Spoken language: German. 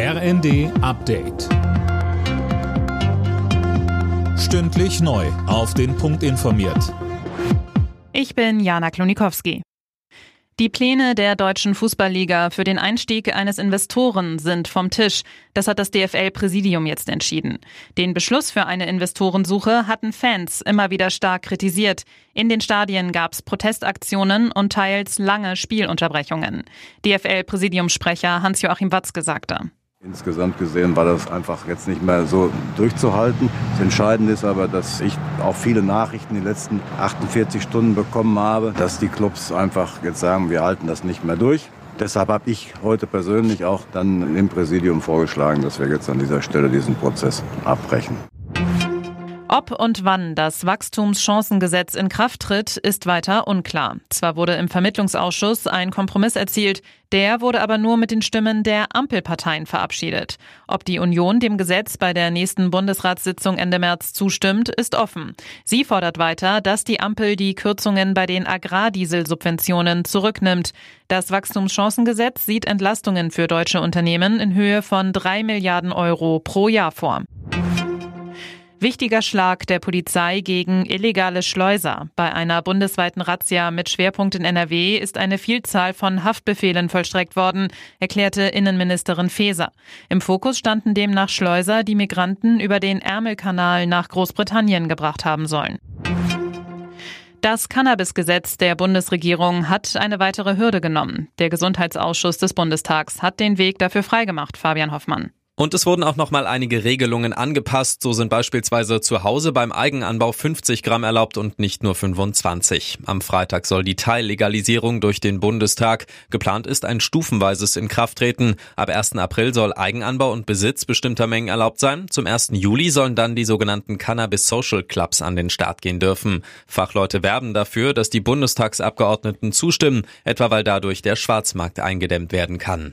RND Update. Stündlich neu. Auf den Punkt informiert. Ich bin Jana Klonikowski. Die Pläne der deutschen Fußballliga für den Einstieg eines Investoren sind vom Tisch. Das hat das DFL-Präsidium jetzt entschieden. Den Beschluss für eine Investorensuche hatten Fans immer wieder stark kritisiert. In den Stadien gab es Protestaktionen und teils lange Spielunterbrechungen. DFL-Präsidiumssprecher Hans-Joachim Watzke sagte. Insgesamt gesehen war das einfach jetzt nicht mehr so durchzuhalten. Das Entscheidende ist aber, dass ich auch viele Nachrichten in den letzten 48 Stunden bekommen habe, dass die Clubs einfach jetzt sagen, wir halten das nicht mehr durch. Deshalb habe ich heute persönlich auch dann im Präsidium vorgeschlagen, dass wir jetzt an dieser Stelle diesen Prozess abbrechen. Ob und wann das Wachstumschancengesetz in Kraft tritt, ist weiter unklar. Zwar wurde im Vermittlungsausschuss ein Kompromiss erzielt, der wurde aber nur mit den Stimmen der Ampelparteien verabschiedet. Ob die Union dem Gesetz bei der nächsten Bundesratssitzung Ende März zustimmt, ist offen. Sie fordert weiter, dass die Ampel die Kürzungen bei den Agrardieselsubventionen zurücknimmt. Das Wachstumschancengesetz sieht Entlastungen für deutsche Unternehmen in Höhe von drei Milliarden Euro pro Jahr vor. Wichtiger Schlag der Polizei gegen illegale Schleuser. Bei einer bundesweiten Razzia mit Schwerpunkt in NRW ist eine Vielzahl von Haftbefehlen vollstreckt worden, erklärte Innenministerin Faeser. Im Fokus standen demnach Schleuser, die Migranten über den Ärmelkanal nach Großbritannien gebracht haben sollen. Das Cannabis-Gesetz der Bundesregierung hat eine weitere Hürde genommen. Der Gesundheitsausschuss des Bundestags hat den Weg dafür freigemacht, Fabian Hoffmann. Und es wurden auch noch mal einige Regelungen angepasst. So sind beispielsweise zu Hause beim Eigenanbau 50 Gramm erlaubt und nicht nur 25. Am Freitag soll die Teillegalisierung durch den Bundestag. Geplant ist ein stufenweises Inkrafttreten. Ab 1. April soll Eigenanbau und Besitz bestimmter Mengen erlaubt sein. Zum 1. Juli sollen dann die sogenannten Cannabis Social Clubs an den Start gehen dürfen. Fachleute werben dafür, dass die Bundestagsabgeordneten zustimmen, etwa weil dadurch der Schwarzmarkt eingedämmt werden kann.